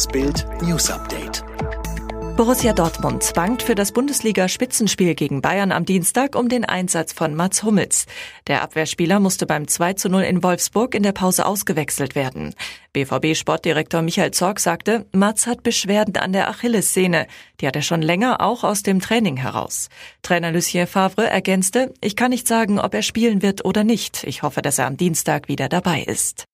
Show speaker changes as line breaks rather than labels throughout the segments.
Das Bild News Update.
Borussia Dortmund bangt für das Bundesliga-Spitzenspiel gegen Bayern am Dienstag um den Einsatz von Mats Hummels. Der Abwehrspieler musste beim 2 zu 0 in Wolfsburg in der Pause ausgewechselt werden. BVB-Sportdirektor Michael Zorg sagte, Mats hat Beschwerden an der Achillessehne. Die hat er schon länger auch aus dem Training heraus. Trainer Lucien Favre ergänzte, ich kann nicht sagen, ob er spielen wird oder nicht. Ich hoffe, dass er am Dienstag wieder dabei ist.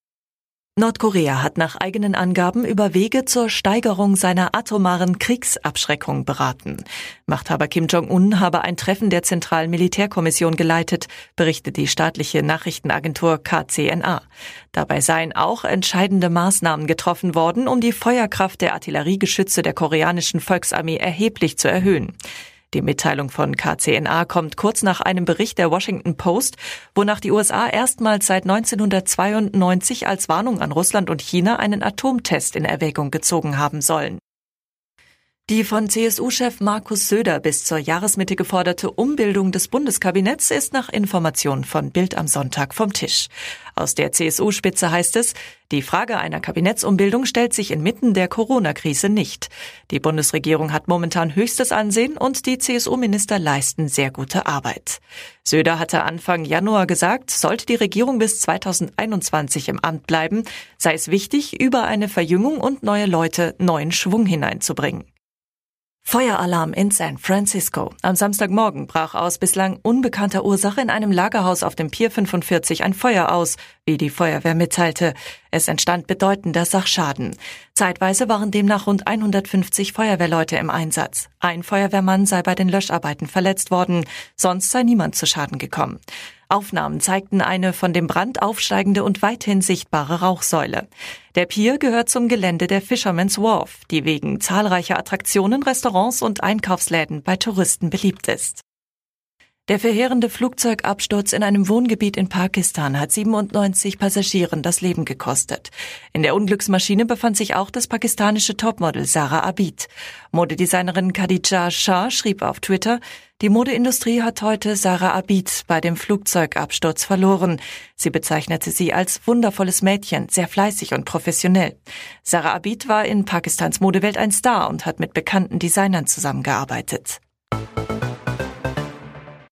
Nordkorea hat nach eigenen Angaben über Wege zur Steigerung seiner atomaren Kriegsabschreckung beraten. Machthaber Kim Jong-un habe ein Treffen der Zentralen Militärkommission geleitet, berichtet die staatliche Nachrichtenagentur KCNA. Dabei seien auch entscheidende Maßnahmen getroffen worden, um die Feuerkraft der Artilleriegeschütze der koreanischen Volksarmee erheblich zu erhöhen. Die Mitteilung von KCNA kommt kurz nach einem Bericht der Washington Post, wonach die USA erstmals seit 1992 als Warnung an Russland und China einen Atomtest in Erwägung gezogen haben sollen. Die von CSU-Chef Markus Söder bis zur Jahresmitte geforderte Umbildung des Bundeskabinetts ist nach Informationen von Bild am Sonntag vom Tisch. Aus der CSU-Spitze heißt es, die Frage einer Kabinettsumbildung stellt sich inmitten der Corona-Krise nicht. Die Bundesregierung hat momentan höchstes Ansehen und die CSU-Minister leisten sehr gute Arbeit. Söder hatte Anfang Januar gesagt, sollte die Regierung bis 2021 im Amt bleiben, sei es wichtig, über eine Verjüngung und neue Leute neuen Schwung hineinzubringen. Feueralarm in San Francisco. Am Samstagmorgen brach aus bislang unbekannter Ursache in einem Lagerhaus auf dem Pier 45 ein Feuer aus, wie die Feuerwehr mitteilte. Es entstand bedeutender Sachschaden. Zeitweise waren demnach rund 150 Feuerwehrleute im Einsatz. Ein Feuerwehrmann sei bei den Löscharbeiten verletzt worden, sonst sei niemand zu Schaden gekommen. Aufnahmen zeigten eine von dem Brand aufsteigende und weithin sichtbare Rauchsäule. Der Pier gehört zum Gelände der Fisherman's Wharf, die wegen zahlreicher Attraktionen, Restaurants und Einkaufsläden bei Touristen beliebt ist. Der verheerende Flugzeugabsturz in einem Wohngebiet in Pakistan hat 97 Passagieren das Leben gekostet. In der Unglücksmaschine befand sich auch das pakistanische Topmodel Sarah Abid. Modedesignerin Khadija Shah schrieb auf Twitter, die Modeindustrie hat heute Sarah Abid bei dem Flugzeugabsturz verloren. Sie bezeichnete sie als wundervolles Mädchen, sehr fleißig und professionell. Sarah Abid war in Pakistans Modewelt ein Star und hat mit bekannten Designern zusammengearbeitet.